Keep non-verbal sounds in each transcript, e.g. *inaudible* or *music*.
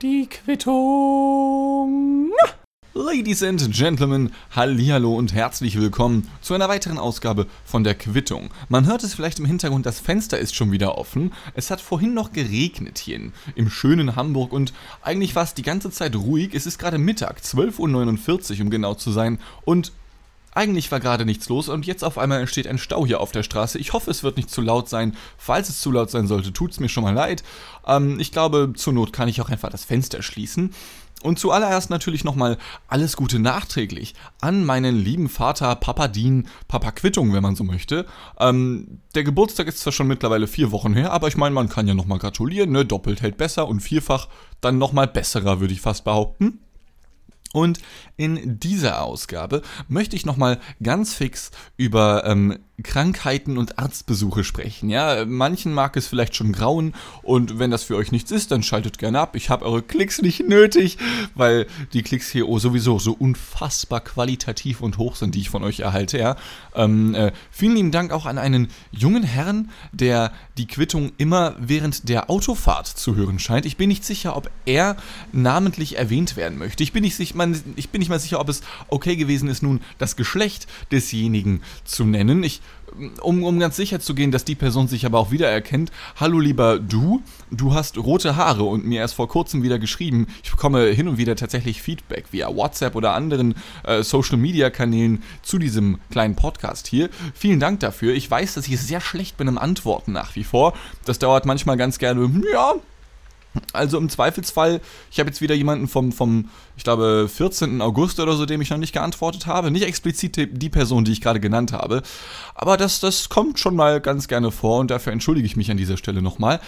Die Quittung. Ladies and Gentlemen, Hallihallo und herzlich willkommen zu einer weiteren Ausgabe von der Quittung. Man hört es vielleicht im Hintergrund, das Fenster ist schon wieder offen. Es hat vorhin noch geregnet hier im schönen Hamburg und eigentlich war es die ganze Zeit ruhig. Es ist gerade Mittag, 12.49 Uhr um genau zu sein und eigentlich war gerade nichts los und jetzt auf einmal entsteht ein Stau hier auf der Straße. Ich hoffe, es wird nicht zu laut sein. Falls es zu laut sein sollte, tut es mir schon mal leid. Ähm, ich glaube, zur Not kann ich auch einfach das Fenster schließen. Und zuallererst natürlich nochmal alles Gute nachträglich an meinen lieben Vater Papa Dean, Papa Quittung, wenn man so möchte. Ähm, der Geburtstag ist zwar schon mittlerweile vier Wochen her, aber ich meine, man kann ja nochmal gratulieren, ne? Doppelt hält besser und vierfach dann nochmal besserer, würde ich fast behaupten. Und in dieser Ausgabe möchte ich nochmal ganz fix über ähm, Krankheiten und Arztbesuche sprechen. Ja, manchen mag es vielleicht schon grauen und wenn das für euch nichts ist, dann schaltet gerne ab. Ich habe eure Klicks nicht nötig, weil die Klicks hier oh, sowieso so unfassbar qualitativ und hoch sind, die ich von euch erhalte. Ja, ähm, äh, vielen lieben Dank auch an einen jungen Herrn, der die Quittung immer während der Autofahrt zu hören scheint. Ich bin nicht sicher, ob er namentlich erwähnt werden möchte. Ich bin nicht, ich, mein, ich bin nicht mal sicher, ob es okay gewesen ist, nun das Geschlecht desjenigen zu nennen. Ich um, um ganz sicher zu gehen, dass die Person sich aber auch wiedererkennt, hallo lieber du, du hast rote Haare und mir erst vor kurzem wieder geschrieben. Ich bekomme hin und wieder tatsächlich Feedback via WhatsApp oder anderen äh, Social Media Kanälen zu diesem kleinen Podcast hier. Vielen Dank dafür. Ich weiß, dass ich sehr schlecht bin im Antworten nach wie vor. Das dauert manchmal ganz gerne, ja, also im Zweifelsfall, ich habe jetzt wieder jemanden vom, vom, ich glaube, 14. August oder so, dem ich noch nicht geantwortet habe. Nicht explizit die Person, die ich gerade genannt habe. Aber das, das kommt schon mal ganz gerne vor und dafür entschuldige ich mich an dieser Stelle nochmal.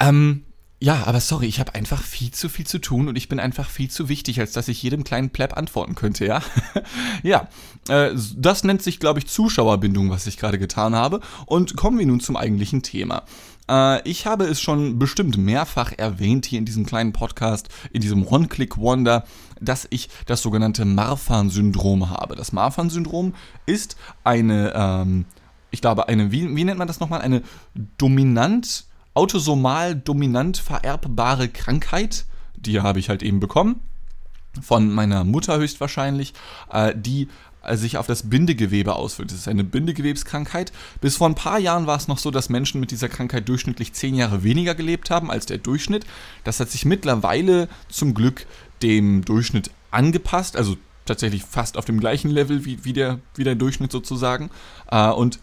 Ähm, ja, aber sorry, ich habe einfach viel zu viel zu tun und ich bin einfach viel zu wichtig, als dass ich jedem kleinen Pleb antworten könnte, ja? *laughs* ja, äh, das nennt sich, glaube ich, Zuschauerbindung, was ich gerade getan habe. Und kommen wir nun zum eigentlichen Thema. Äh, ich habe es schon bestimmt mehrfach erwähnt hier in diesem kleinen Podcast, in diesem One-Click-Wonder, dass ich das sogenannte Marfan-Syndrom habe. Das Marfan-Syndrom ist eine, ähm, ich glaube, eine, wie, wie nennt man das nochmal? Eine dominant, autosomal dominant vererbbare Krankheit. Die habe ich halt eben bekommen von meiner Mutter höchstwahrscheinlich, äh, die sich auf das Bindegewebe auswirkt. Das ist eine Bindegewebskrankheit. Bis vor ein paar Jahren war es noch so, dass Menschen mit dieser Krankheit durchschnittlich zehn Jahre weniger gelebt haben als der Durchschnitt. Das hat sich mittlerweile zum Glück dem Durchschnitt angepasst, also tatsächlich fast auf dem gleichen Level wie, wie, der, wie der Durchschnitt sozusagen. Äh, und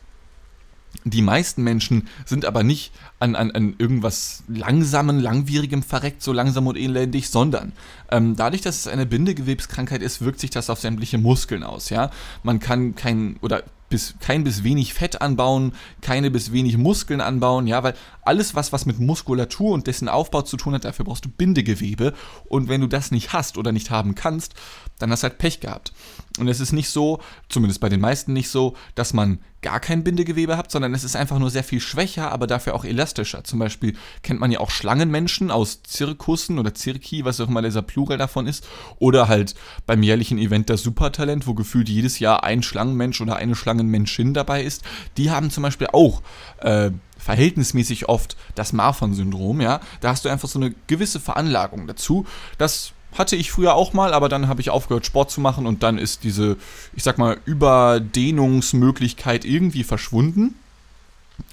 die meisten Menschen sind aber nicht an, an, an irgendwas langsamen, langwierigem verreckt, so langsam und elendig, sondern ähm, dadurch, dass es eine Bindegewebskrankheit ist, wirkt sich das auf sämtliche Muskeln aus. Ja, man kann kein oder bis, kein bis wenig Fett anbauen, keine bis wenig Muskeln anbauen, ja, weil alles, was, was mit Muskulatur und dessen Aufbau zu tun hat, dafür brauchst du Bindegewebe. Und wenn du das nicht hast oder nicht haben kannst, dann hast du halt Pech gehabt. Und es ist nicht so, zumindest bei den meisten nicht so, dass man gar kein Bindegewebe hat, sondern es ist einfach nur sehr viel schwächer, aber dafür auch elastischer. Zum Beispiel kennt man ja auch Schlangenmenschen aus Zirkussen oder Zirki, was auch immer dieser Plural davon ist. Oder halt beim jährlichen Event das Supertalent, wo gefühlt jedes Jahr ein Schlangenmensch oder eine Schlangenmenschin dabei ist. Die haben zum Beispiel auch äh, verhältnismäßig oft das Marfan-Syndrom, ja. Da hast du einfach so eine gewisse Veranlagung dazu. Das hatte ich früher auch mal, aber dann habe ich aufgehört, Sport zu machen und dann ist diese, ich sag mal, Überdehnungsmöglichkeit irgendwie verschwunden.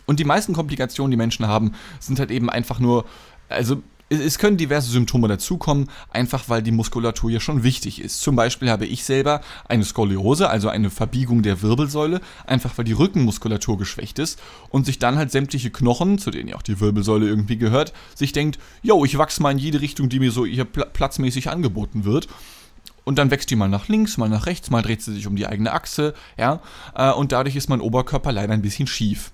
Und die meisten Komplikationen, die Menschen haben, sind halt eben einfach nur, also es können diverse Symptome dazukommen, einfach weil die Muskulatur ja schon wichtig ist. Zum Beispiel habe ich selber eine Skoliose, also eine Verbiegung der Wirbelsäule, einfach weil die Rückenmuskulatur geschwächt ist und sich dann halt sämtliche Knochen, zu denen ja auch die Wirbelsäule irgendwie gehört, sich denkt, yo, ich wachse mal in jede Richtung, die mir so hier platzmäßig angeboten wird. Und dann wächst die mal nach links, mal nach rechts, mal dreht sie sich um die eigene Achse, ja. Äh, und dadurch ist mein Oberkörper leider ein bisschen schief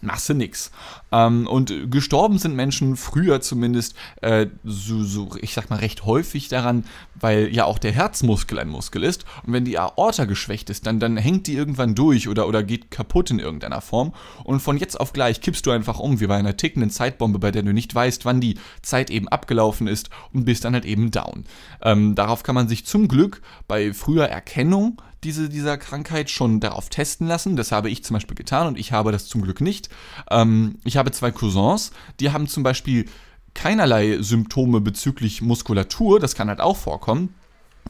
machst du nix. Ähm, und gestorben sind Menschen früher zumindest äh, so, so, ich sag mal, recht häufig daran, weil ja auch der Herzmuskel ein Muskel ist. Und wenn die Aorta geschwächt ist, dann, dann hängt die irgendwann durch oder, oder geht kaputt in irgendeiner Form. Und von jetzt auf gleich kippst du einfach um, wie bei einer tickenden Zeitbombe, bei der du nicht weißt, wann die Zeit eben abgelaufen ist und bist dann halt eben down. Ähm, darauf kann man sich zum Glück bei früher Erkennung diese, dieser Krankheit schon darauf testen lassen. Das habe ich zum Beispiel getan und ich habe das zum Glück nicht. Ähm, ich habe zwei Cousins, die haben zum Beispiel keinerlei Symptome bezüglich Muskulatur, das kann halt auch vorkommen.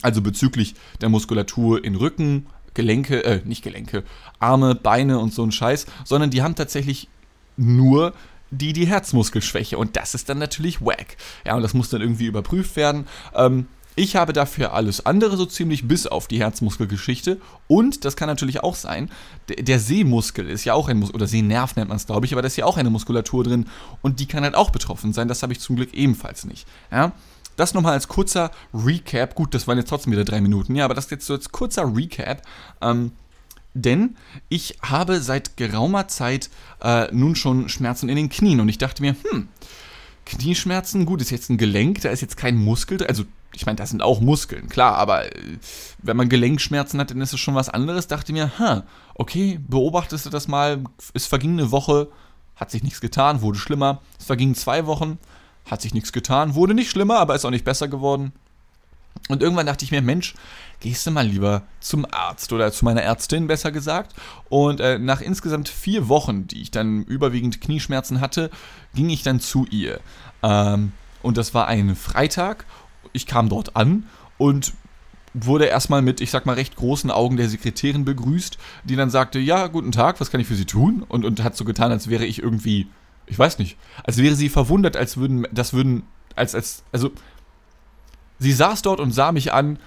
Also bezüglich der Muskulatur in Rücken, Gelenke, äh, nicht Gelenke, Arme, Beine und so ein Scheiß, sondern die haben tatsächlich nur die, die Herzmuskelschwäche und das ist dann natürlich wack. Ja, und das muss dann irgendwie überprüft werden. Ähm, ich habe dafür alles andere so ziemlich bis auf die Herzmuskelgeschichte. Und das kann natürlich auch sein, der, Sehmuskel ist ja auch ein Muskel, oder Sehnerv nennt man es, glaube ich, aber da ist ja auch eine Muskulatur drin und die kann halt auch betroffen sein. Das habe ich zum Glück ebenfalls nicht. Ja? Das nochmal als kurzer Recap. Gut, das waren jetzt trotzdem wieder drei Minuten, ja, aber das jetzt so als kurzer Recap. Ähm, denn ich habe seit geraumer Zeit äh, nun schon Schmerzen in den Knien und ich dachte mir, hm, Knieschmerzen, gut, ist jetzt ein Gelenk, da ist jetzt kein Muskel, also ich meine, das sind auch Muskeln, klar, aber äh, wenn man Gelenkschmerzen hat, dann ist es schon was anderes. Dachte mir, hm, okay, beobachtest du das mal, es verging eine Woche, hat sich nichts getan, wurde schlimmer. Es vergingen zwei Wochen, hat sich nichts getan, wurde nicht schlimmer, aber ist auch nicht besser geworden. Und irgendwann dachte ich mir, Mensch, gehst du mal lieber zum Arzt oder zu meiner Ärztin, besser gesagt. Und äh, nach insgesamt vier Wochen, die ich dann überwiegend Knieschmerzen hatte, ging ich dann zu ihr. Ähm, und das war ein Freitag. Ich kam dort an und wurde erstmal mit, ich sag mal, recht großen Augen der Sekretärin begrüßt, die dann sagte, ja, guten Tag, was kann ich für Sie tun? Und, und hat so getan, als wäre ich irgendwie ich weiß nicht. Als wäre sie verwundert, als würden, das würden, als, als, also, sie saß dort und sah mich an,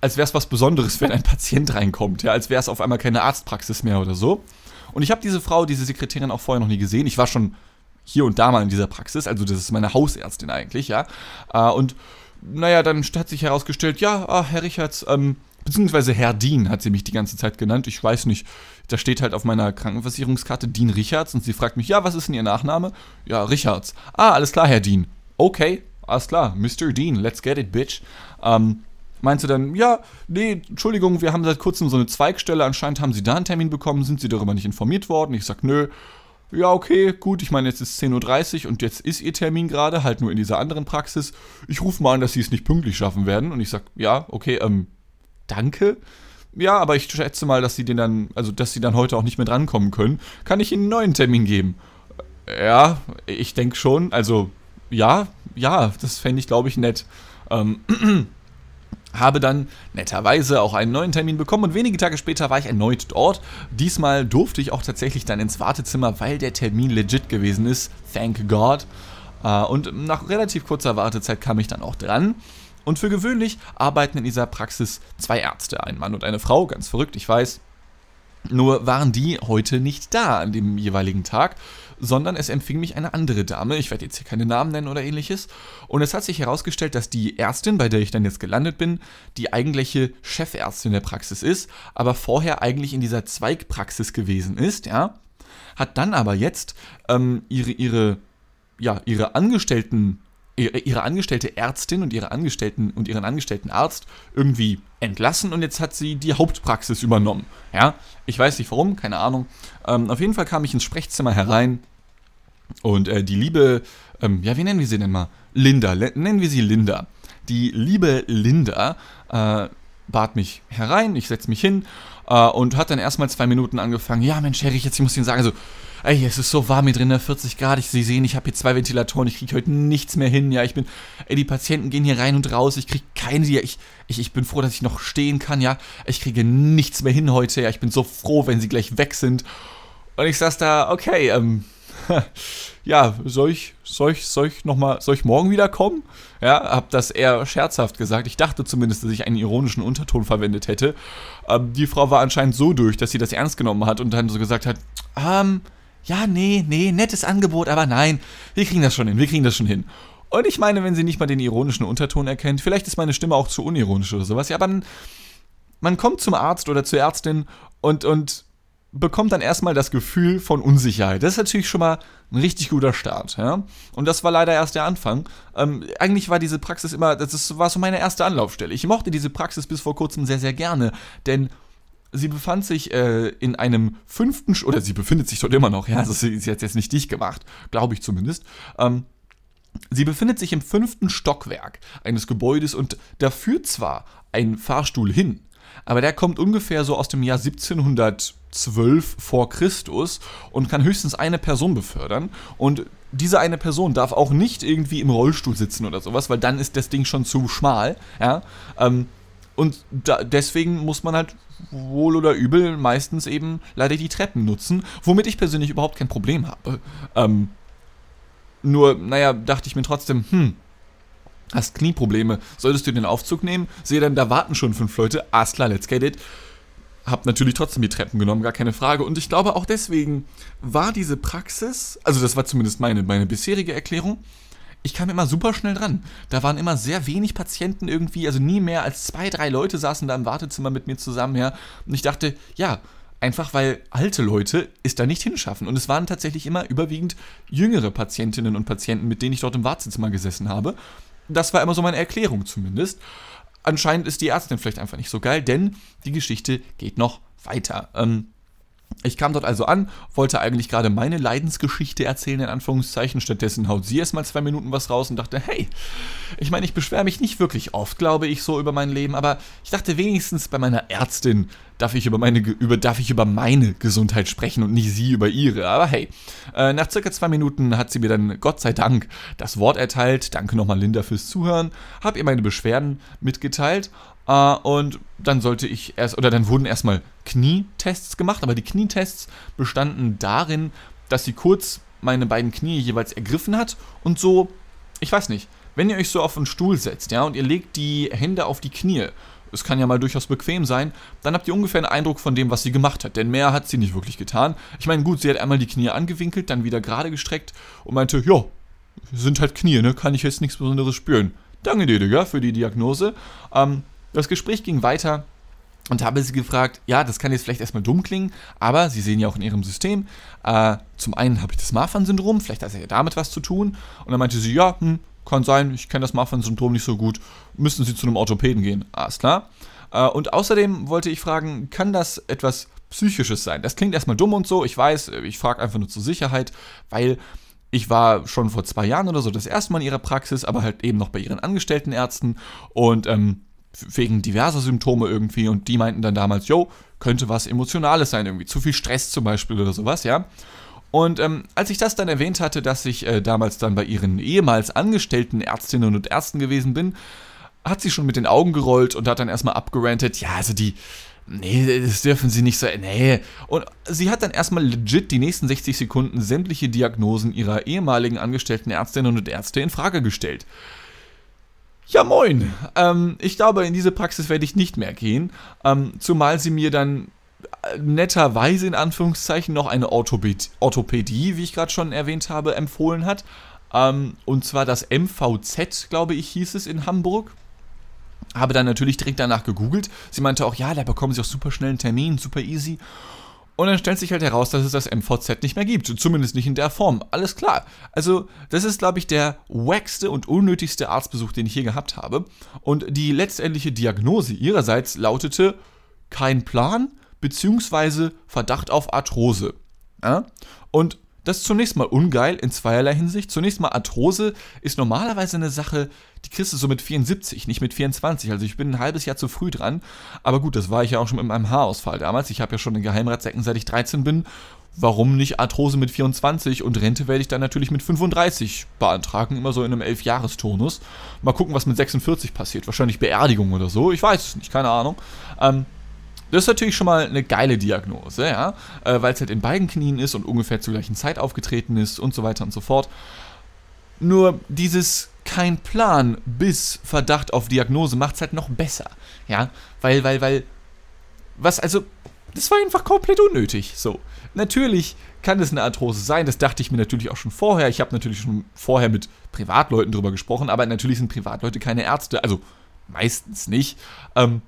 als wäre es was Besonderes, wenn ein Patient reinkommt, ja, als wäre es auf einmal keine Arztpraxis mehr oder so. Und ich habe diese Frau, diese Sekretärin auch vorher noch nie gesehen. Ich war schon hier und da mal in dieser Praxis, also das ist meine Hausärztin eigentlich, ja. Äh, und naja, dann hat sich herausgestellt, ja, ah, Herr Richards, ähm, beziehungsweise Herr Dean hat sie mich die ganze Zeit genannt. Ich weiß nicht, da steht halt auf meiner Krankenversicherungskarte Dean Richards und sie fragt mich, ja, was ist denn Ihr Nachname? Ja, Richards. Ah, alles klar, Herr Dean. Okay, alles klar, Mr. Dean, let's get it, bitch. Ähm, meinte dann, ja, nee, Entschuldigung, wir haben seit kurzem so eine Zweigstelle, anscheinend haben Sie da einen Termin bekommen, sind Sie darüber nicht informiert worden? Ich sag, nö. Ja, okay, gut, ich meine, jetzt ist 10.30 Uhr und jetzt ist Ihr Termin gerade, halt nur in dieser anderen Praxis. Ich rufe mal an, dass Sie es nicht pünktlich schaffen werden. Und ich sag, ja, okay, ähm, danke. Ja, aber ich schätze mal, dass sie den dann, also dass sie dann heute auch nicht mehr drankommen können. Kann ich ihnen einen neuen Termin geben? Ja, ich denke schon. Also, ja, ja, das fände ich, glaube ich, nett. Ähm, habe dann netterweise auch einen neuen Termin bekommen und wenige Tage später war ich erneut dort. Diesmal durfte ich auch tatsächlich dann ins Wartezimmer, weil der Termin legit gewesen ist. Thank God. Äh, und nach relativ kurzer Wartezeit kam ich dann auch dran. Und für gewöhnlich arbeiten in dieser Praxis zwei Ärzte, ein Mann und eine Frau, ganz verrückt, ich weiß. Nur waren die heute nicht da an dem jeweiligen Tag, sondern es empfing mich eine andere Dame, ich werde jetzt hier keine Namen nennen oder ähnliches, und es hat sich herausgestellt, dass die Ärztin, bei der ich dann jetzt gelandet bin, die eigentliche Chefärztin der Praxis ist, aber vorher eigentlich in dieser Zweigpraxis gewesen ist, ja, hat dann aber jetzt ähm, ihre, ihre, ja, ihre Angestellten ihre angestellte Ärztin und ihre Angestellten und ihren angestellten Arzt irgendwie entlassen und jetzt hat sie die Hauptpraxis übernommen. Ja, ich weiß nicht warum, keine Ahnung. Ähm, auf jeden Fall kam ich ins Sprechzimmer herein und äh, die liebe, ähm, ja, wie nennen wir sie denn mal? Linda, nennen wir sie Linda. Die liebe Linda äh, bat mich herein, ich setze mich hin äh, und hat dann erstmal zwei Minuten angefangen. Ja, Mensch, Herr jetzt ich muss Ihnen sagen, also ey, es ist so warm hier drin, 40 Grad, ich, Sie sehen, ich habe hier zwei Ventilatoren, ich kriege heute nichts mehr hin, ja, ich bin, ey, die Patienten gehen hier rein und raus, ich kriege keine, ja, ich, ich, ich bin froh, dass ich noch stehen kann, ja, ich kriege nichts mehr hin heute, ja, ich bin so froh, wenn Sie gleich weg sind. Und ich saß da, okay, ähm, *laughs* ja, soll ich, soll ich, soll ich nochmal, soll ich morgen wieder kommen? Ja, hab das eher scherzhaft gesagt. Ich dachte zumindest, dass ich einen ironischen Unterton verwendet hätte. Ähm, die Frau war anscheinend so durch, dass sie das ernst genommen hat und dann so gesagt hat, ähm, ja, nee, nee, nettes Angebot, aber nein, wir kriegen das schon hin, wir kriegen das schon hin. Und ich meine, wenn sie nicht mal den ironischen Unterton erkennt, vielleicht ist meine Stimme auch zu unironisch oder sowas, ja, aber man, kommt zum Arzt oder zur Ärztin und, und bekommt dann erstmal das Gefühl von Unsicherheit. Das ist natürlich schon mal ein richtig guter Start, ja. Und das war leider erst der Anfang. Ähm, eigentlich war diese Praxis immer, das ist, war so meine erste Anlaufstelle. Ich mochte diese Praxis bis vor kurzem sehr, sehr gerne, denn sie befand sich äh, in einem fünften, oder sie befindet sich dort immer noch, ja, also sie, sie hat jetzt nicht dicht gemacht, glaube ich zumindest. Ähm, sie befindet sich im fünften Stockwerk eines Gebäudes und da führt zwar ein Fahrstuhl hin, aber der kommt ungefähr so aus dem Jahr 1712 vor Christus und kann höchstens eine Person befördern. Und diese eine Person darf auch nicht irgendwie im Rollstuhl sitzen oder sowas, weil dann ist das Ding schon zu schmal, ja. Ähm, und da, deswegen muss man halt wohl oder übel meistens eben leider die Treppen nutzen, womit ich persönlich überhaupt kein Problem habe. Ähm, nur, naja, dachte ich mir trotzdem, hm, hast Knieprobleme, solltest du den Aufzug nehmen? Sehe dann, da warten schon fünf Leute, alles klar, let's get it. Hab natürlich trotzdem die Treppen genommen, gar keine Frage. Und ich glaube auch deswegen war diese Praxis, also das war zumindest meine, meine bisherige Erklärung, ich kam immer super schnell dran. Da waren immer sehr wenig Patienten irgendwie, also nie mehr als zwei, drei Leute saßen da im Wartezimmer mit mir zusammen, ja. Und ich dachte, ja, einfach weil alte Leute es da nicht hinschaffen. Und es waren tatsächlich immer überwiegend jüngere Patientinnen und Patienten, mit denen ich dort im Wartezimmer gesessen habe. Das war immer so meine Erklärung zumindest. Anscheinend ist die Ärztin vielleicht einfach nicht so geil, denn die Geschichte geht noch weiter. Ähm, ich kam dort also an, wollte eigentlich gerade meine Leidensgeschichte erzählen, in Anführungszeichen. Stattdessen haut sie erstmal zwei Minuten was raus und dachte, hey, ich meine, ich beschwere mich nicht wirklich oft, glaube ich, so über mein Leben, aber ich dachte wenigstens bei meiner Ärztin darf ich über meine, über, darf ich über meine Gesundheit sprechen und nicht sie über ihre. Aber hey, äh, nach circa zwei Minuten hat sie mir dann Gott sei Dank das Wort erteilt. Danke nochmal Linda fürs Zuhören. Hab ihr meine Beschwerden mitgeteilt Uh, und dann sollte ich erst, oder dann wurden erstmal Knietests gemacht, aber die Knietests bestanden darin, dass sie kurz meine beiden Knie jeweils ergriffen hat und so, ich weiß nicht, wenn ihr euch so auf einen Stuhl setzt, ja, und ihr legt die Hände auf die Knie, es kann ja mal durchaus bequem sein, dann habt ihr ungefähr einen Eindruck von dem, was sie gemacht hat, denn mehr hat sie nicht wirklich getan. Ich meine, gut, sie hat einmal die Knie angewinkelt, dann wieder gerade gestreckt und meinte, ja, sind halt Knie, ne, kann ich jetzt nichts Besonderes spüren. Danke dir, Digga, für die Diagnose. Ähm, das Gespräch ging weiter und habe sie gefragt, ja, das kann jetzt vielleicht erstmal dumm klingen, aber Sie sehen ja auch in Ihrem System, äh, zum einen habe ich das Marfan-Syndrom, vielleicht hat er ja damit was zu tun. Und dann meinte sie, ja, hm, kann sein, ich kenne das Marfan-Syndrom nicht so gut, müssen Sie zu einem Orthopäden gehen. Alles klar. Äh, und außerdem wollte ich fragen, kann das etwas Psychisches sein? Das klingt erstmal dumm und so, ich weiß, ich frage einfach nur zur Sicherheit, weil ich war schon vor zwei Jahren oder so das erste Mal in ihrer Praxis, aber halt eben noch bei ihren Angestelltenärzten und ähm, wegen diverser Symptome irgendwie und die meinten dann damals, yo, könnte was Emotionales sein, irgendwie zu viel Stress zum Beispiel oder sowas, ja. Und ähm, als ich das dann erwähnt hatte, dass ich äh, damals dann bei ihren ehemals angestellten Ärztinnen und Ärzten gewesen bin, hat sie schon mit den Augen gerollt und hat dann erstmal abgerantet, ja, also die, nee, das dürfen sie nicht so, nee. Und sie hat dann erstmal legit die nächsten 60 Sekunden sämtliche Diagnosen ihrer ehemaligen angestellten Ärztinnen und Ärzte in Frage gestellt. Ja, moin. Ähm, ich glaube, in diese Praxis werde ich nicht mehr gehen, ähm, zumal sie mir dann äh, netterweise in Anführungszeichen noch eine Orthopädie, Orthopädie wie ich gerade schon erwähnt habe, empfohlen hat. Ähm, und zwar das MVZ, glaube ich, hieß es in Hamburg. Habe dann natürlich direkt danach gegoogelt. Sie meinte auch, ja, da bekommen Sie auch super schnell einen Termin, super easy. Und dann stellt sich halt heraus, dass es das MVZ nicht mehr gibt. Zumindest nicht in der Form. Alles klar. Also, das ist, glaube ich, der wackste und unnötigste Arztbesuch, den ich je gehabt habe. Und die letztendliche Diagnose ihrerseits lautete kein Plan bzw. Verdacht auf Arthrose. Ja? Und das ist zunächst mal ungeil in zweierlei Hinsicht. Zunächst mal Arthrose ist normalerweise eine Sache, die kriegst du so mit 74, nicht mit 24. Also ich bin ein halbes Jahr zu früh dran. Aber gut, das war ich ja auch schon mit meinem Haarausfall damals. Ich habe ja schon einen Geheimratsecken, seit ich 13 bin. Warum nicht Arthrose mit 24 und Rente werde ich dann natürlich mit 35 beantragen, immer so in einem 11-Jahres-Tonus. Mal gucken, was mit 46 passiert. Wahrscheinlich Beerdigung oder so. Ich weiß es nicht, keine Ahnung. Ähm, das ist natürlich schon mal eine geile Diagnose, ja, äh, weil es halt in beiden Knien ist und ungefähr zur gleichen Zeit aufgetreten ist und so weiter und so fort. Nur dieses kein Plan bis Verdacht auf Diagnose macht es halt noch besser, ja, weil, weil, weil, was, also, das war einfach komplett unnötig, so. Natürlich kann es eine Arthrose sein, das dachte ich mir natürlich auch schon vorher. Ich habe natürlich schon vorher mit Privatleuten drüber gesprochen, aber natürlich sind Privatleute keine Ärzte, also meistens nicht. Ähm,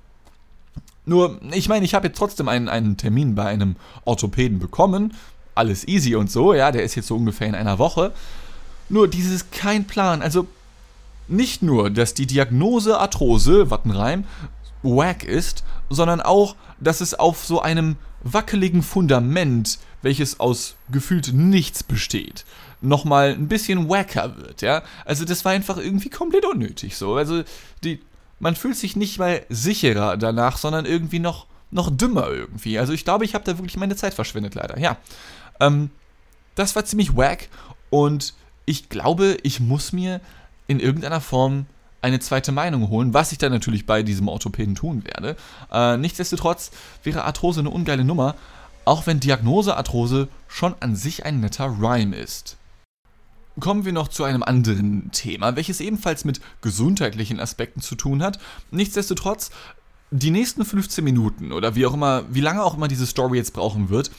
nur, ich meine, ich habe jetzt trotzdem einen, einen Termin bei einem Orthopäden bekommen. Alles easy und so, ja, der ist jetzt so ungefähr in einer Woche. Nur dieses kein Plan. Also nicht nur, dass die Diagnose Arthrose, Wattenreim, wack ist, sondern auch, dass es auf so einem wackeligen Fundament, welches aus gefühlt nichts besteht, nochmal ein bisschen wacker wird, ja. Also das war einfach irgendwie komplett unnötig so. Also die man fühlt sich nicht mal sicherer danach, sondern irgendwie noch, noch dümmer irgendwie. Also ich glaube, ich habe da wirklich meine Zeit verschwendet, leider. Ja. Ähm, das war ziemlich wack und ich glaube, ich muss mir in irgendeiner Form eine zweite Meinung holen, was ich dann natürlich bei diesem Orthopäden tun werde. Äh, nichtsdestotrotz wäre Arthrose eine ungeile Nummer, auch wenn Diagnose Arthrose schon an sich ein netter Rhyme ist. Kommen wir noch zu einem anderen Thema, welches ebenfalls mit gesundheitlichen Aspekten zu tun hat. Nichtsdestotrotz, die nächsten 15 Minuten oder wie auch immer, wie lange auch immer diese Story jetzt brauchen wird,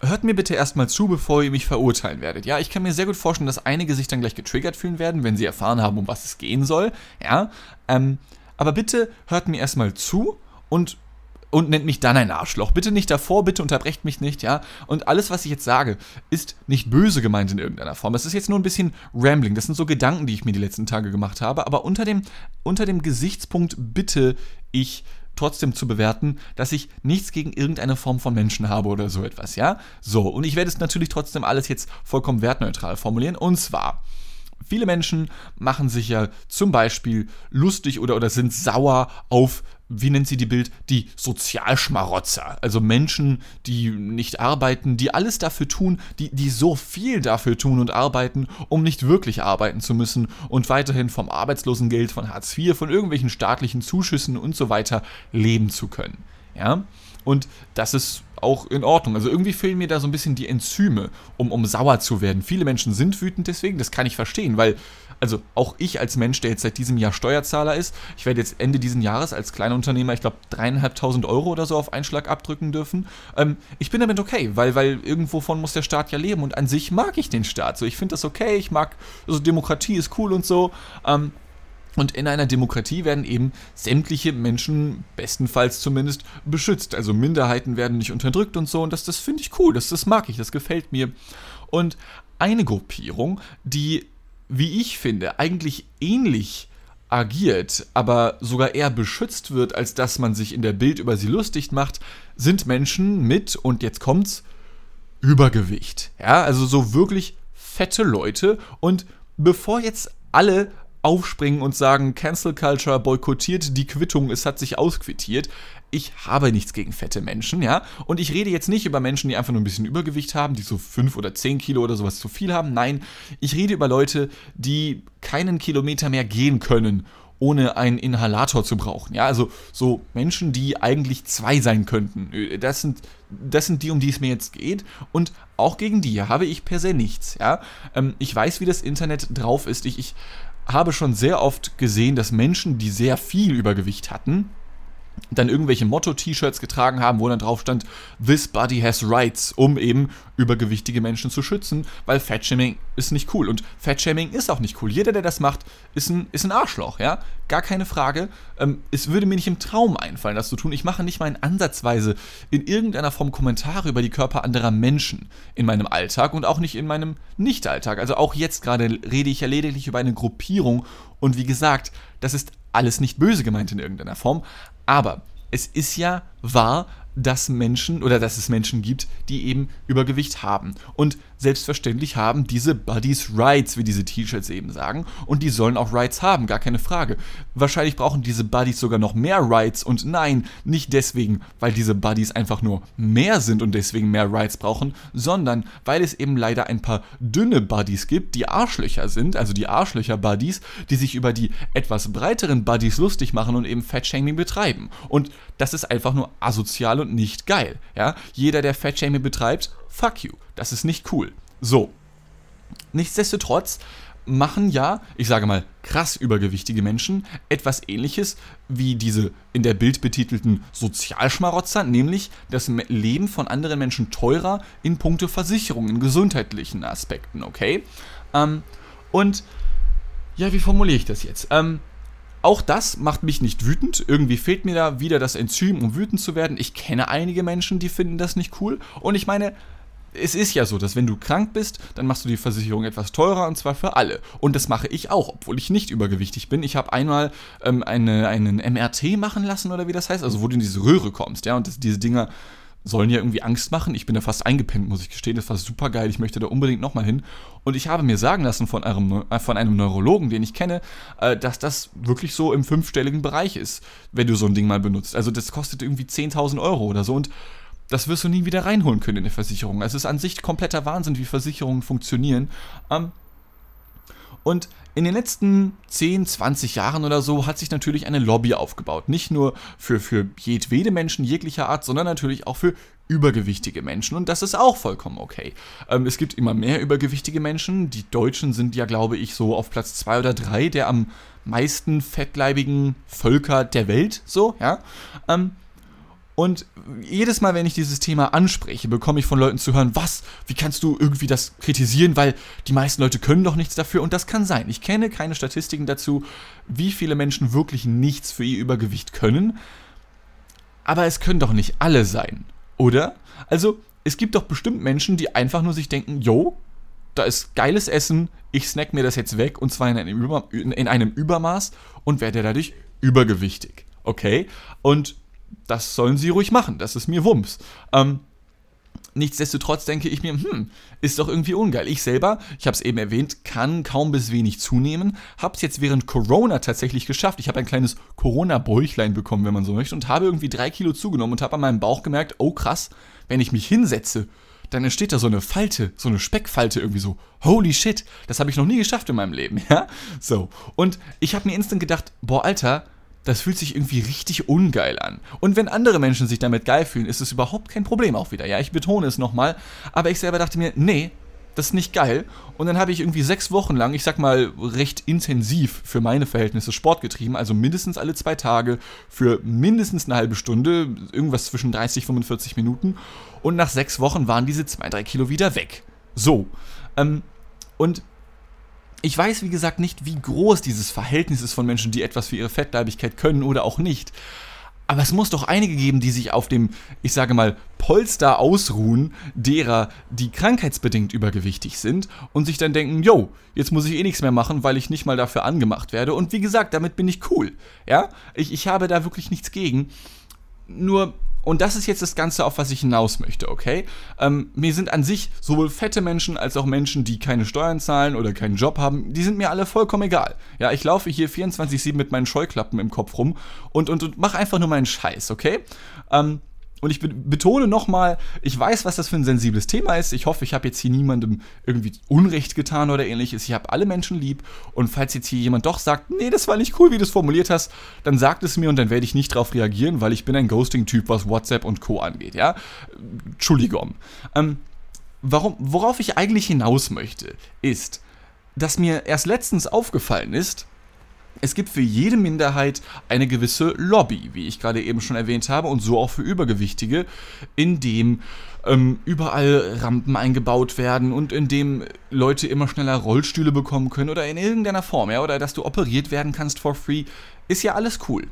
hört mir bitte erstmal zu, bevor ihr mich verurteilen werdet. Ja, ich kann mir sehr gut vorstellen, dass einige sich dann gleich getriggert fühlen werden, wenn sie erfahren haben, um was es gehen soll. Ja, ähm, aber bitte hört mir erstmal zu und und nennt mich dann ein Arschloch. Bitte nicht davor, bitte unterbrecht mich nicht, ja. Und alles, was ich jetzt sage, ist nicht böse gemeint in irgendeiner Form. Es ist jetzt nur ein bisschen Rambling. Das sind so Gedanken, die ich mir die letzten Tage gemacht habe. Aber unter dem, unter dem Gesichtspunkt bitte ich trotzdem zu bewerten, dass ich nichts gegen irgendeine Form von Menschen habe oder so etwas, ja? So, und ich werde es natürlich trotzdem alles jetzt vollkommen wertneutral formulieren. Und zwar, viele Menschen machen sich ja zum Beispiel lustig oder, oder sind sauer auf wie nennt sie die Bild, die Sozialschmarotzer. Also Menschen, die nicht arbeiten, die alles dafür tun, die, die so viel dafür tun und arbeiten, um nicht wirklich arbeiten zu müssen und weiterhin vom Arbeitslosengeld, von Hartz IV, von irgendwelchen staatlichen Zuschüssen und so weiter leben zu können. Ja? Und das ist auch in Ordnung. Also irgendwie fehlen mir da so ein bisschen die Enzyme, um, um sauer zu werden. Viele Menschen sind wütend deswegen, das kann ich verstehen, weil, also auch ich als Mensch, der jetzt seit diesem Jahr Steuerzahler ist, ich werde jetzt Ende diesen Jahres als Kleinunternehmer, ich glaube, dreieinhalbtausend Euro oder so auf Einschlag abdrücken dürfen. Ähm, ich bin damit okay, weil, weil irgendwovon muss der Staat ja leben und an sich mag ich den Staat. So, ich finde das okay, ich mag, also Demokratie ist cool und so. Ähm, und in einer Demokratie werden eben sämtliche Menschen, bestenfalls zumindest, beschützt. Also Minderheiten werden nicht unterdrückt und so. Und das, das finde ich cool, das, das mag ich, das gefällt mir. Und eine Gruppierung, die, wie ich finde, eigentlich ähnlich agiert, aber sogar eher beschützt wird, als dass man sich in der Bild über sie lustig macht, sind Menschen mit, und jetzt kommt's, Übergewicht. Ja, also so wirklich fette Leute. Und bevor jetzt alle aufspringen und sagen, Cancel Culture boykottiert die Quittung, es hat sich ausquittiert. Ich habe nichts gegen fette Menschen, ja. Und ich rede jetzt nicht über Menschen, die einfach nur ein bisschen Übergewicht haben, die so 5 oder 10 Kilo oder sowas zu viel haben. Nein, ich rede über Leute, die keinen Kilometer mehr gehen können, ohne einen Inhalator zu brauchen. Ja, also so Menschen, die eigentlich zwei sein könnten. Das sind, das sind die, um die es mir jetzt geht. Und auch gegen die habe ich per se nichts. Ja, ähm, ich weiß, wie das Internet drauf ist. Ich, ich habe schon sehr oft gesehen, dass Menschen, die sehr viel Übergewicht hatten, dann irgendwelche Motto-T-Shirts getragen haben, wo dann drauf stand, This body has rights, um eben übergewichtige Menschen zu schützen, weil Fatshaming ist nicht cool. Und Fatshaming ist auch nicht cool. Jeder, der das macht, ist ein, ist ein Arschloch, ja? Gar keine Frage. Ähm, es würde mir nicht im Traum einfallen, das zu tun. Ich mache nicht mal in Ansatzweise in irgendeiner Form Kommentare über die Körper anderer Menschen in meinem Alltag und auch nicht in meinem Nicht-Alltag. Also auch jetzt gerade rede ich ja lediglich über eine Gruppierung und wie gesagt, das ist alles nicht böse gemeint in irgendeiner Form, aber es ist ja wahr, dass Menschen oder dass es Menschen gibt, die eben Übergewicht haben. Und selbstverständlich haben diese Buddies Rights, wie diese T-Shirts eben sagen. Und die sollen auch Rights haben, gar keine Frage. Wahrscheinlich brauchen diese Buddies sogar noch mehr Rights. Und nein, nicht deswegen, weil diese Buddies einfach nur mehr sind und deswegen mehr Rights brauchen, sondern weil es eben leider ein paar dünne Buddies gibt, die Arschlöcher sind, also die Arschlöcher-Buddies, die sich über die etwas breiteren Buddies lustig machen und eben Fat-Shaming betreiben. Und das ist einfach nur asozial und nicht geil. Ja? Jeder, der Fat-Shaming betreibt, fuck you. Das ist nicht cool. So. Nichtsdestotrotz machen ja, ich sage mal, krass übergewichtige Menschen etwas ähnliches wie diese in der Bild betitelten Sozialschmarotzer, nämlich das Leben von anderen Menschen teurer in puncto Versicherung, in gesundheitlichen Aspekten, okay? Ähm, und ja, wie formuliere ich das jetzt? Ähm, auch das macht mich nicht wütend. Irgendwie fehlt mir da wieder das Enzym, um wütend zu werden. Ich kenne einige Menschen, die finden das nicht cool. Und ich meine, es ist ja so, dass wenn du krank bist, dann machst du die Versicherung etwas teurer und zwar für alle. Und das mache ich auch, obwohl ich nicht übergewichtig bin. Ich habe einmal ähm, eine, einen MRT machen lassen oder wie das heißt, also wo du in diese Röhre kommst, ja, und das, diese Dinger sollen ja irgendwie Angst machen. Ich bin da fast eingepennt, muss ich gestehen. Das war super geil. Ich möchte da unbedingt nochmal hin. Und ich habe mir sagen lassen von einem, äh, von einem Neurologen, den ich kenne, äh, dass das wirklich so im fünfstelligen Bereich ist, wenn du so ein Ding mal benutzt. Also das kostet irgendwie 10.000 Euro oder so. Und das wirst du nie wieder reinholen können in der Versicherung. Also es ist an sich kompletter Wahnsinn, wie Versicherungen funktionieren. Ähm, Und in den letzten 10, 20 Jahren oder so hat sich natürlich eine Lobby aufgebaut. Nicht nur für, für jedwede Menschen jeglicher Art, sondern natürlich auch für übergewichtige Menschen. Und das ist auch vollkommen okay. Ähm, es gibt immer mehr übergewichtige Menschen. Die Deutschen sind ja, glaube ich, so auf Platz 2 oder 3 der am meisten fettleibigen Völker der Welt. So, ja. Ähm, und jedes Mal, wenn ich dieses Thema anspreche, bekomme ich von Leuten zu hören, was, wie kannst du irgendwie das kritisieren, weil die meisten Leute können doch nichts dafür. Und das kann sein. Ich kenne keine Statistiken dazu, wie viele Menschen wirklich nichts für ihr Übergewicht können. Aber es können doch nicht alle sein, oder? Also, es gibt doch bestimmt Menschen, die einfach nur sich denken, yo, da ist geiles Essen, ich snack mir das jetzt weg und zwar in einem, Über in einem Übermaß und werde dadurch übergewichtig. Okay? Und das sollen sie ruhig machen, das ist mir Wumms. Ähm, nichtsdestotrotz denke ich mir, hm, ist doch irgendwie ungeil. Ich selber, ich habe es eben erwähnt, kann kaum bis wenig zunehmen, habe es jetzt während Corona tatsächlich geschafft. Ich habe ein kleines Corona-Bäuchlein bekommen, wenn man so möchte, und habe irgendwie drei Kilo zugenommen und habe an meinem Bauch gemerkt, oh krass, wenn ich mich hinsetze, dann entsteht da so eine Falte, so eine Speckfalte irgendwie so. Holy shit, das habe ich noch nie geschafft in meinem Leben, *laughs* ja? So. Und ich habe mir instant gedacht, boah, Alter, das fühlt sich irgendwie richtig ungeil an. Und wenn andere Menschen sich damit geil fühlen, ist es überhaupt kein Problem auch wieder. Ja, ich betone es nochmal. Aber ich selber dachte mir, nee, das ist nicht geil. Und dann habe ich irgendwie sechs Wochen lang, ich sag mal, recht intensiv für meine Verhältnisse Sport getrieben. Also mindestens alle zwei Tage für mindestens eine halbe Stunde, irgendwas zwischen 30, 45 Minuten. Und nach sechs Wochen waren diese zwei, drei Kilo wieder weg. So. Ähm, und ich weiß, wie gesagt, nicht, wie groß dieses Verhältnis ist von Menschen, die etwas für ihre Fettleibigkeit können oder auch nicht. Aber es muss doch einige geben, die sich auf dem, ich sage mal, Polster ausruhen, derer, die krankheitsbedingt übergewichtig sind und sich dann denken, yo, jetzt muss ich eh nichts mehr machen, weil ich nicht mal dafür angemacht werde. Und wie gesagt, damit bin ich cool. Ja, ich, ich habe da wirklich nichts gegen. Nur und das ist jetzt das Ganze, auf was ich hinaus möchte, okay? Ähm, mir sind an sich sowohl fette Menschen als auch Menschen, die keine Steuern zahlen oder keinen Job haben, die sind mir alle vollkommen egal. Ja, ich laufe hier 24-7 mit meinen Scheuklappen im Kopf rum und, und, und mache einfach nur meinen Scheiß, okay? Ähm, und ich betone nochmal, ich weiß, was das für ein sensibles Thema ist. Ich hoffe, ich habe jetzt hier niemandem irgendwie Unrecht getan oder ähnliches. Ich habe alle Menschen lieb. Und falls jetzt hier jemand doch sagt, nee, das war nicht cool, wie du es formuliert hast, dann sagt es mir und dann werde ich nicht darauf reagieren, weil ich bin ein Ghosting-Typ, was WhatsApp und Co. angeht. Ja, Entschuldigung. Ähm, warum, worauf ich eigentlich hinaus möchte, ist, dass mir erst letztens aufgefallen ist, es gibt für jede Minderheit eine gewisse Lobby, wie ich gerade eben schon erwähnt habe, und so auch für Übergewichtige, in dem ähm, überall Rampen eingebaut werden und in dem Leute immer schneller Rollstühle bekommen können oder in irgendeiner Form, ja, oder dass du operiert werden kannst for free, ist ja alles cool.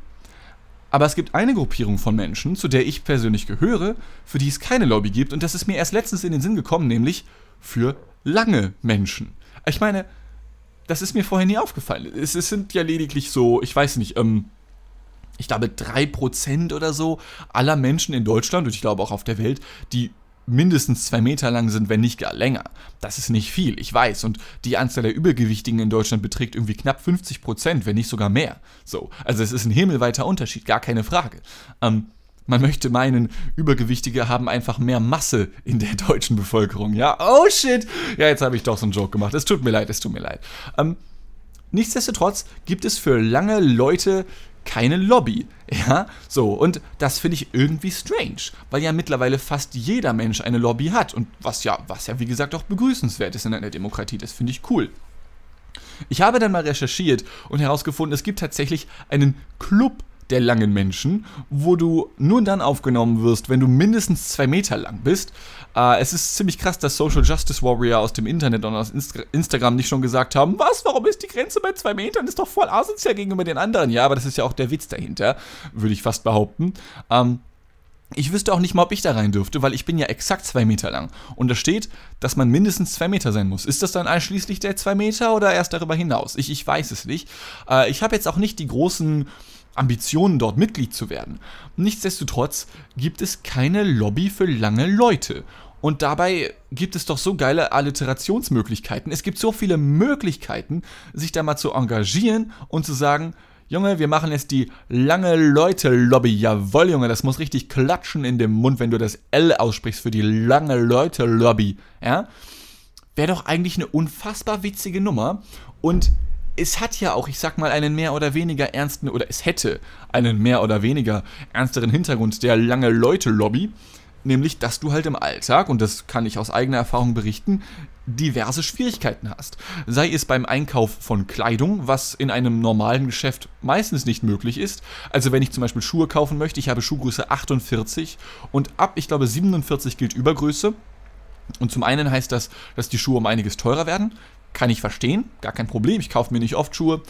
Aber es gibt eine Gruppierung von Menschen, zu der ich persönlich gehöre, für die es keine Lobby gibt, und das ist mir erst letztens in den Sinn gekommen, nämlich für lange Menschen. Ich meine, das ist mir vorher nie aufgefallen. Es, es sind ja lediglich so, ich weiß nicht, ähm, ich glaube 3% oder so aller Menschen in Deutschland und ich glaube auch auf der Welt, die mindestens zwei Meter lang sind, wenn nicht gar länger. Das ist nicht viel, ich weiß. Und die Anzahl der Übergewichtigen in Deutschland beträgt irgendwie knapp 50 Prozent, wenn nicht sogar mehr. So, also es ist ein himmelweiter Unterschied, gar keine Frage. Ähm, man möchte meinen, Übergewichtige haben einfach mehr Masse in der *laughs* deutschen Bevölkerung. Ja, oh shit. Ja, jetzt habe ich doch so einen Joke gemacht. Es tut mir leid, es tut mir leid. Ähm, nichtsdestotrotz gibt es für lange Leute keine Lobby. Ja, so, und das finde ich irgendwie strange, weil ja mittlerweile fast jeder Mensch eine Lobby hat und was ja, was ja wie gesagt auch begrüßenswert ist in einer Demokratie, das finde ich cool. Ich habe dann mal recherchiert und herausgefunden, es gibt tatsächlich einen Club der langen Menschen, wo du nur dann aufgenommen wirst, wenn du mindestens zwei Meter lang bist. Äh, es ist ziemlich krass, dass Social Justice Warrior aus dem Internet und aus Inst Instagram nicht schon gesagt haben, was, warum ist die Grenze bei zwei Metern? Das ist doch voll asozial gegenüber den anderen. Ja, aber das ist ja auch der Witz dahinter, würde ich fast behaupten. Ähm, ich wüsste auch nicht mal, ob ich da rein dürfte, weil ich bin ja exakt zwei Meter lang. Und da steht, dass man mindestens zwei Meter sein muss. Ist das dann einschließlich der zwei Meter oder erst darüber hinaus? Ich, ich weiß es nicht. Äh, ich habe jetzt auch nicht die großen Ambitionen, dort Mitglied zu werden. Nichtsdestotrotz gibt es keine Lobby für lange Leute. Und dabei gibt es doch so geile Alliterationsmöglichkeiten. Es gibt so viele Möglichkeiten, sich da mal zu engagieren und zu sagen, Junge, wir machen jetzt die lange Leute-Lobby. Jawoll, Junge, das muss richtig klatschen in dem Mund, wenn du das L aussprichst für die lange Leute-Lobby. Ja? wäre doch eigentlich eine unfassbar witzige Nummer. Und es hat ja auch, ich sag mal, einen mehr oder weniger ernsten, oder es hätte einen mehr oder weniger ernsteren Hintergrund der lange Leute-Lobby. Nämlich, dass du halt im Alltag, und das kann ich aus eigener Erfahrung berichten, diverse Schwierigkeiten hast. Sei es beim Einkauf von Kleidung, was in einem normalen Geschäft meistens nicht möglich ist. Also wenn ich zum Beispiel Schuhe kaufen möchte, ich habe Schuhgröße 48 und ab, ich glaube, 47 gilt Übergröße. Und zum einen heißt das, dass die Schuhe um einiges teurer werden. Kann ich verstehen, gar kein Problem, ich kaufe mir nicht oft Schuhe.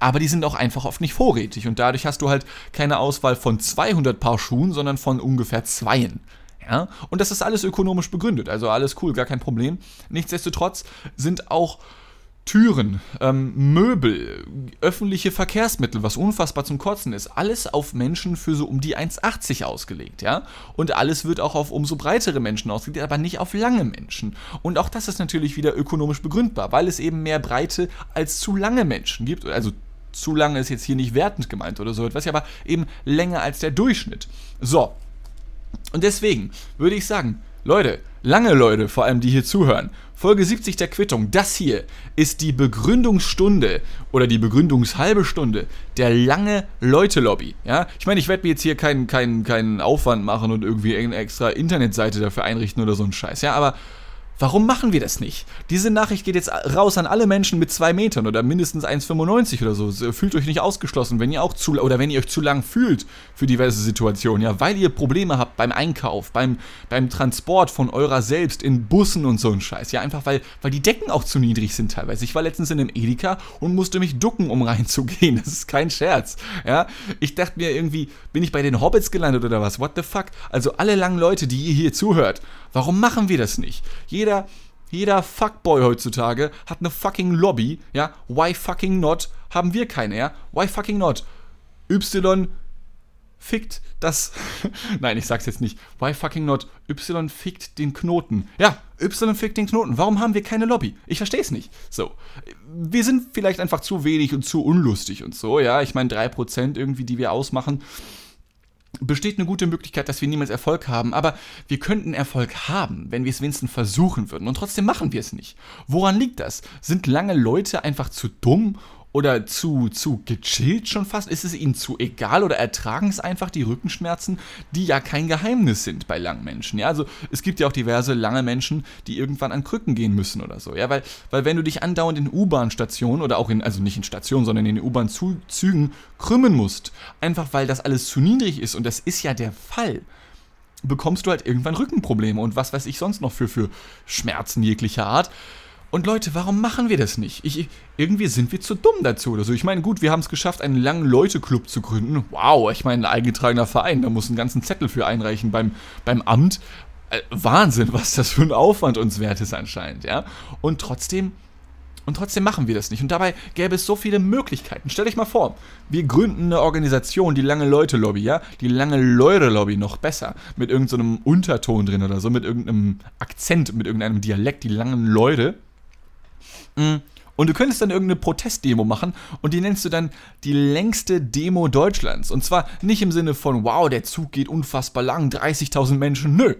Aber die sind auch einfach oft nicht vorrätig und dadurch hast du halt keine Auswahl von 200 Paar Schuhen, sondern von ungefähr zweien. Ja? Und das ist alles ökonomisch begründet, also alles cool, gar kein Problem. Nichtsdestotrotz sind auch Türen, ähm, Möbel, öffentliche Verkehrsmittel, was unfassbar zum Kotzen ist, alles auf Menschen für so um die 1,80 ausgelegt, ja. Und alles wird auch auf umso breitere Menschen ausgelegt, aber nicht auf lange Menschen. Und auch das ist natürlich wieder ökonomisch begründbar, weil es eben mehr Breite als zu lange Menschen gibt. Also zu lange ist jetzt hier nicht wertend gemeint oder so etwas, aber eben länger als der Durchschnitt. So. Und deswegen würde ich sagen, Leute, lange Leute, vor allem die hier zuhören, Folge 70 der Quittung, das hier ist die Begründungsstunde oder die Begründungshalbe Stunde der lange Leute Lobby. Ja, ich meine, ich werde mir jetzt hier keinen, keinen, keinen Aufwand machen und irgendwie eine extra Internetseite dafür einrichten oder so ein Scheiß. Ja, aber Warum machen wir das nicht? Diese Nachricht geht jetzt raus an alle Menschen mit zwei Metern oder mindestens 1,95 oder so. Fühlt euch nicht ausgeschlossen, wenn ihr auch zu oder wenn ihr euch zu lang fühlt für diverse Situationen, ja, weil ihr Probleme habt beim Einkauf, beim, beim Transport von eurer selbst in Bussen und so ein Scheiß. Ja, einfach weil, weil die Decken auch zu niedrig sind teilweise. Ich war letztens in einem Edeka und musste mich ducken, um *laughs* reinzugehen. Das ist kein Scherz. Ja, ich dachte mir irgendwie, bin ich bei den Hobbits gelandet oder was? What the fuck? Also alle langen Leute, die ihr hier zuhört, Warum machen wir das nicht? Jeder, jeder Fuckboy heutzutage hat eine fucking Lobby, ja? Why fucking not? Haben wir keine, ja? Why fucking not? Y fickt das. *laughs* Nein, ich sag's jetzt nicht. Why fucking not? Y fickt den Knoten. Ja, Y fickt den Knoten. Warum haben wir keine Lobby? Ich versteh's nicht. So. Wir sind vielleicht einfach zu wenig und zu unlustig und so, ja. Ich meine, 3% irgendwie, die wir ausmachen, besteht eine gute Möglichkeit, dass wir niemals Erfolg haben, aber wir könnten Erfolg haben, wenn wir es wenigstens versuchen würden. Und trotzdem machen wir es nicht. Woran liegt das? Sind lange Leute einfach zu dumm oder zu, zu gechillt schon fast? Ist es ihnen zu egal oder ertragen es einfach die Rückenschmerzen, die ja kein Geheimnis sind bei langen Menschen? Ja, also es gibt ja auch diverse lange Menschen, die irgendwann an Krücken gehen müssen oder so. Ja, weil, weil wenn du dich andauernd in U-Bahn-Stationen oder auch in, also nicht in Stationen, sondern in den U-Bahn-Zügen krümmen musst, einfach weil das alles zu niedrig ist und das ist ja der Fall bekommst du halt irgendwann Rückenprobleme und was weiß ich sonst noch für, für Schmerzen jeglicher Art. Und Leute, warum machen wir das nicht? Ich, irgendwie sind wir zu dumm dazu oder so. Ich meine, gut, wir haben es geschafft, einen langen Leute-Club zu gründen. Wow, ich meine, ein eingetragener Verein, da muss einen ganzen Zettel für einreichen beim, beim Amt. Äh, Wahnsinn, was das für ein Aufwand uns wert ist anscheinend, ja. Und trotzdem, und trotzdem machen wir das nicht. Und dabei gäbe es so viele Möglichkeiten. Stellt euch mal vor, wir gründen eine Organisation, die lange Leute-Lobby, ja? Die lange Leute-Lobby noch besser. Mit irgendeinem so Unterton drin oder so, mit irgendeinem Akzent, mit irgendeinem Dialekt, die langen Leute. Mm. Und du könntest dann irgendeine Protestdemo machen und die nennst du dann die längste Demo Deutschlands. Und zwar nicht im Sinne von, wow, der Zug geht unfassbar lang, 30.000 Menschen. Nö.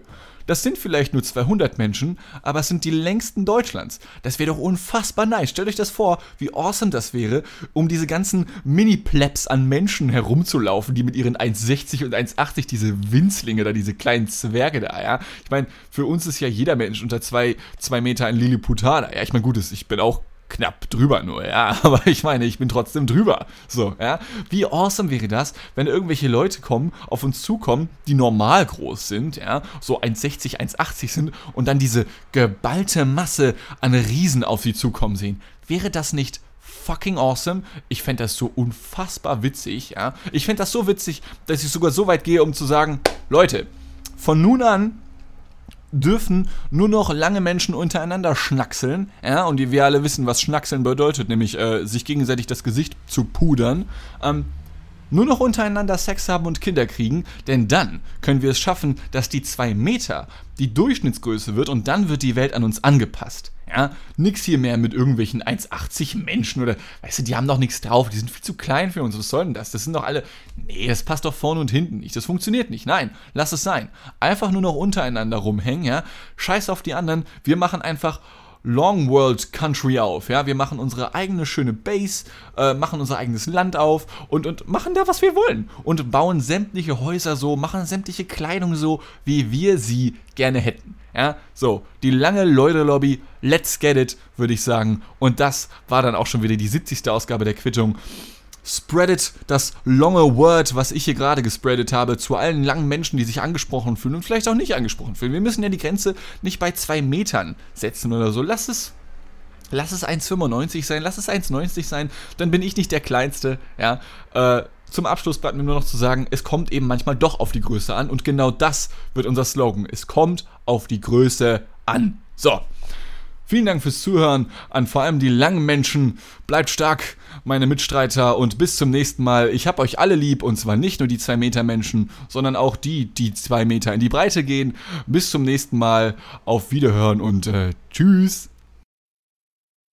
Das sind vielleicht nur 200 Menschen, aber es sind die längsten Deutschlands. Das wäre doch unfassbar nice. Stellt euch das vor, wie awesome das wäre, um diese ganzen Mini-Plebs an Menschen herumzulaufen, die mit ihren 1,60 und 1,80 diese Winzlinge da, diese kleinen Zwerge da, ja. Ich meine, für uns ist ja jeder Mensch unter 2 Meter ein Lilliputaner. Ja, ich meine, gut, ich bin auch knapp drüber nur, ja. *laughs* Aber ich meine, ich bin trotzdem drüber. So, ja. Wie awesome wäre das, wenn irgendwelche Leute kommen, auf uns zukommen, die normal groß sind, ja, so 1,60, 1,80 sind und dann diese geballte Masse an Riesen auf sie zukommen sehen. Wäre das nicht fucking awesome. Ich fände das so unfassbar witzig, ja. Ich fände das so witzig, dass ich sogar so weit gehe, um zu sagen, Leute, von nun an dürfen nur noch lange Menschen untereinander schnackseln. Ja, und wir alle wissen, was Schnackseln bedeutet, nämlich äh, sich gegenseitig das Gesicht zu pudern. Ähm, nur noch untereinander Sex haben und Kinder kriegen, denn dann können wir es schaffen, dass die zwei Meter die Durchschnittsgröße wird und dann wird die Welt an uns angepasst. Ja, nix hier mehr mit irgendwelchen 1,80 Menschen oder, weißt du, die haben doch nichts drauf, die sind viel zu klein für uns. Was soll denn das? Das sind doch alle, nee, das passt doch vorne und hinten nicht. Das funktioniert nicht. Nein, lass es sein. Einfach nur noch untereinander rumhängen, ja. Scheiß auf die anderen. Wir machen einfach Long World Country auf. Ja, wir machen unsere eigene schöne Base, äh, machen unser eigenes Land auf und, und machen da, was wir wollen. Und bauen sämtliche Häuser so, machen sämtliche Kleidung so, wie wir sie gerne hätten. Ja, so, die lange Leute-Lobby, let's get it, würde ich sagen. Und das war dann auch schon wieder die 70. Ausgabe der Quittung spreadet das lange Word, was ich hier gerade gespreadet habe, zu allen langen Menschen, die sich angesprochen fühlen und vielleicht auch nicht angesprochen fühlen. Wir müssen ja die Grenze nicht bei zwei Metern setzen oder so. Lass es lass es 1,95 sein, lass es 1,90 sein, dann bin ich nicht der Kleinste, ja. Äh, zum Abschluss bleibt mir nur noch zu sagen, es kommt eben manchmal doch auf die Größe an und genau das wird unser Slogan. Es kommt auf die Größe an. So. Vielen Dank fürs Zuhören an vor allem die langen Menschen. Bleibt stark, meine Mitstreiter, und bis zum nächsten Mal. Ich hab euch alle lieb, und zwar nicht nur die 2 Meter Menschen, sondern auch die, die 2 Meter in die Breite gehen. Bis zum nächsten Mal. Auf Wiederhören und äh, tschüss.